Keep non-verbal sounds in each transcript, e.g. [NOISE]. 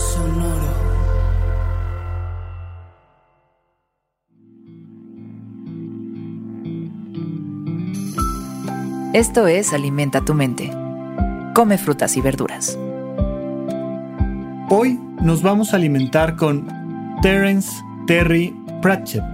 Sonoro. Esto es Alimenta tu mente. Come frutas y verduras. Hoy nos vamos a alimentar con Terence Terry Pratchett.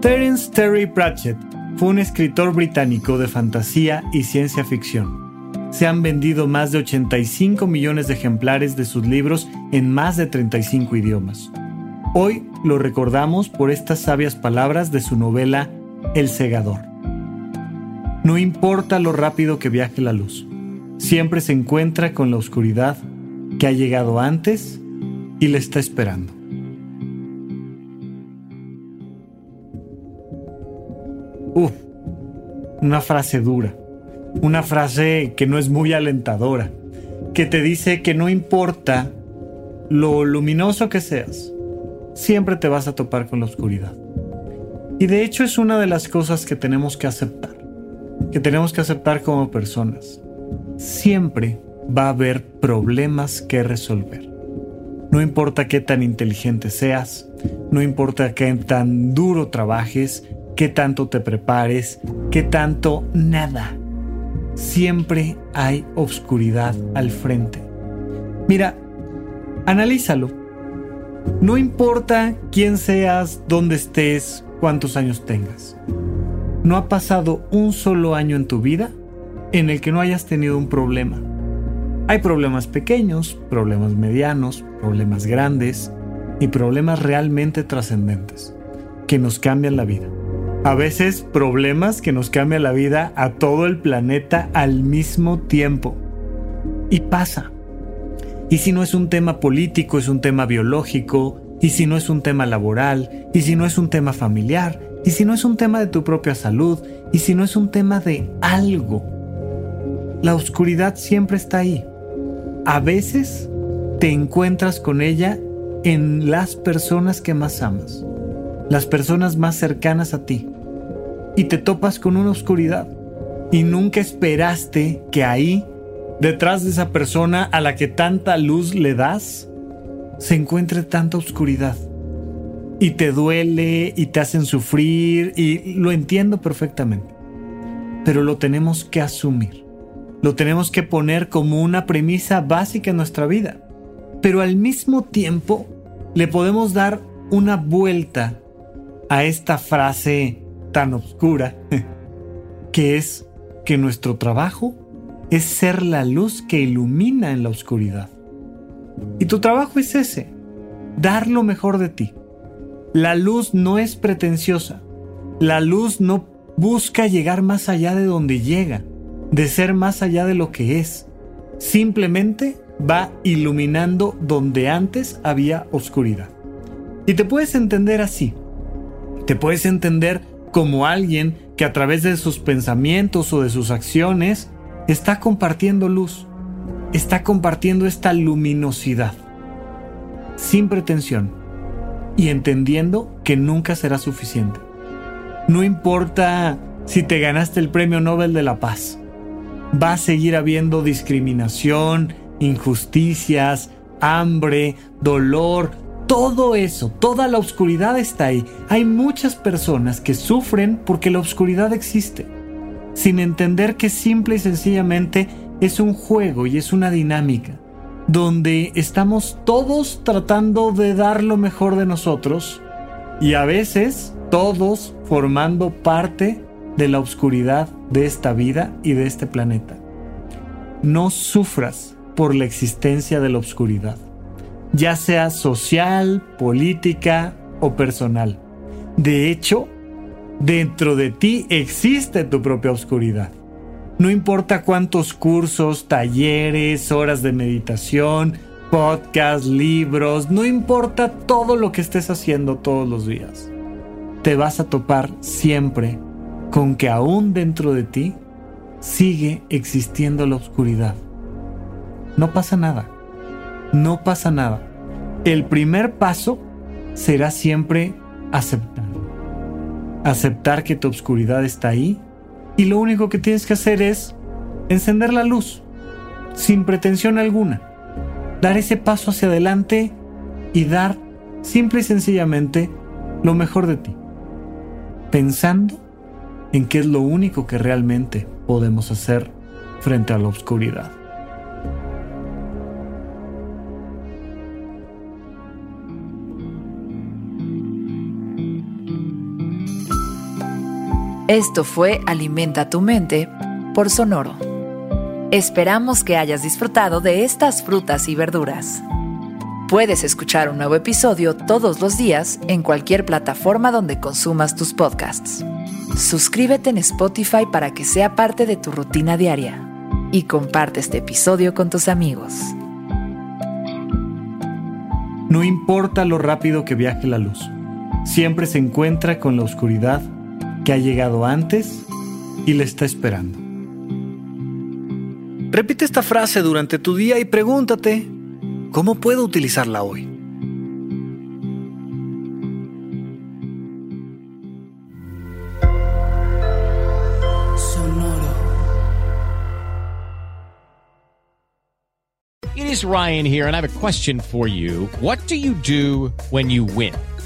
Terence Terry Pratchett fue un escritor británico de fantasía y ciencia ficción se han vendido más de 85 millones de ejemplares de sus libros en más de 35 idiomas. Hoy lo recordamos por estas sabias palabras de su novela El segador. No importa lo rápido que viaje la luz, siempre se encuentra con la oscuridad que ha llegado antes y le está esperando. Uf, una frase dura una frase que no es muy alentadora, que te dice que no importa lo luminoso que seas, siempre te vas a topar con la oscuridad. Y de hecho es una de las cosas que tenemos que aceptar, que tenemos que aceptar como personas. Siempre va a haber problemas que resolver. No importa qué tan inteligente seas, no importa qué tan duro trabajes, qué tanto te prepares, qué tanto nada siempre hay obscuridad al frente. Mira, analízalo. No importa quién seas, dónde estés, cuántos años tengas. No ha pasado un solo año en tu vida en el que no hayas tenido un problema. Hay problemas pequeños, problemas medianos, problemas grandes y problemas realmente trascendentes que nos cambian la vida a veces problemas que nos cambian la vida a todo el planeta al mismo tiempo. Y pasa. Y si no es un tema político, es un tema biológico, y si no es un tema laboral, y si no es un tema familiar, y si no es un tema de tu propia salud, y si no es un tema de algo. La oscuridad siempre está ahí. A veces te encuentras con ella en las personas que más amas, las personas más cercanas a ti y te topas con una oscuridad. Y nunca esperaste que ahí, detrás de esa persona a la que tanta luz le das, se encuentre tanta oscuridad. Y te duele y te hacen sufrir y lo entiendo perfectamente. Pero lo tenemos que asumir. Lo tenemos que poner como una premisa básica en nuestra vida. Pero al mismo tiempo le podemos dar una vuelta a esta frase tan oscura, [LAUGHS] que es que nuestro trabajo es ser la luz que ilumina en la oscuridad. Y tu trabajo es ese, dar lo mejor de ti. La luz no es pretenciosa. La luz no busca llegar más allá de donde llega, de ser más allá de lo que es. Simplemente va iluminando donde antes había oscuridad. Y te puedes entender así. Te puedes entender como alguien que a través de sus pensamientos o de sus acciones está compartiendo luz, está compartiendo esta luminosidad, sin pretensión y entendiendo que nunca será suficiente. No importa si te ganaste el Premio Nobel de la Paz, va a seguir habiendo discriminación, injusticias, hambre, dolor, todo eso, toda la oscuridad está ahí. Hay muchas personas que sufren porque la oscuridad existe, sin entender que simple y sencillamente es un juego y es una dinámica, donde estamos todos tratando de dar lo mejor de nosotros y a veces todos formando parte de la oscuridad de esta vida y de este planeta. No sufras por la existencia de la oscuridad ya sea social, política o personal. De hecho, dentro de ti existe tu propia oscuridad. No importa cuántos cursos, talleres, horas de meditación, podcasts, libros, no importa todo lo que estés haciendo todos los días. Te vas a topar siempre con que aún dentro de ti sigue existiendo la oscuridad. No pasa nada. No pasa nada. El primer paso será siempre aceptar. Aceptar que tu oscuridad está ahí y lo único que tienes que hacer es encender la luz, sin pretensión alguna. Dar ese paso hacia adelante y dar simple y sencillamente lo mejor de ti. Pensando en qué es lo único que realmente podemos hacer frente a la oscuridad. Esto fue Alimenta tu mente por Sonoro. Esperamos que hayas disfrutado de estas frutas y verduras. Puedes escuchar un nuevo episodio todos los días en cualquier plataforma donde consumas tus podcasts. Suscríbete en Spotify para que sea parte de tu rutina diaria y comparte este episodio con tus amigos. No importa lo rápido que viaje la luz, siempre se encuentra con la oscuridad que ha llegado antes y le está esperando. Repite esta frase durante tu día y pregúntate, ¿cómo puedo utilizarla hoy? Sonoro. It is Ryan here, and I have a question for you. What do you do when you win?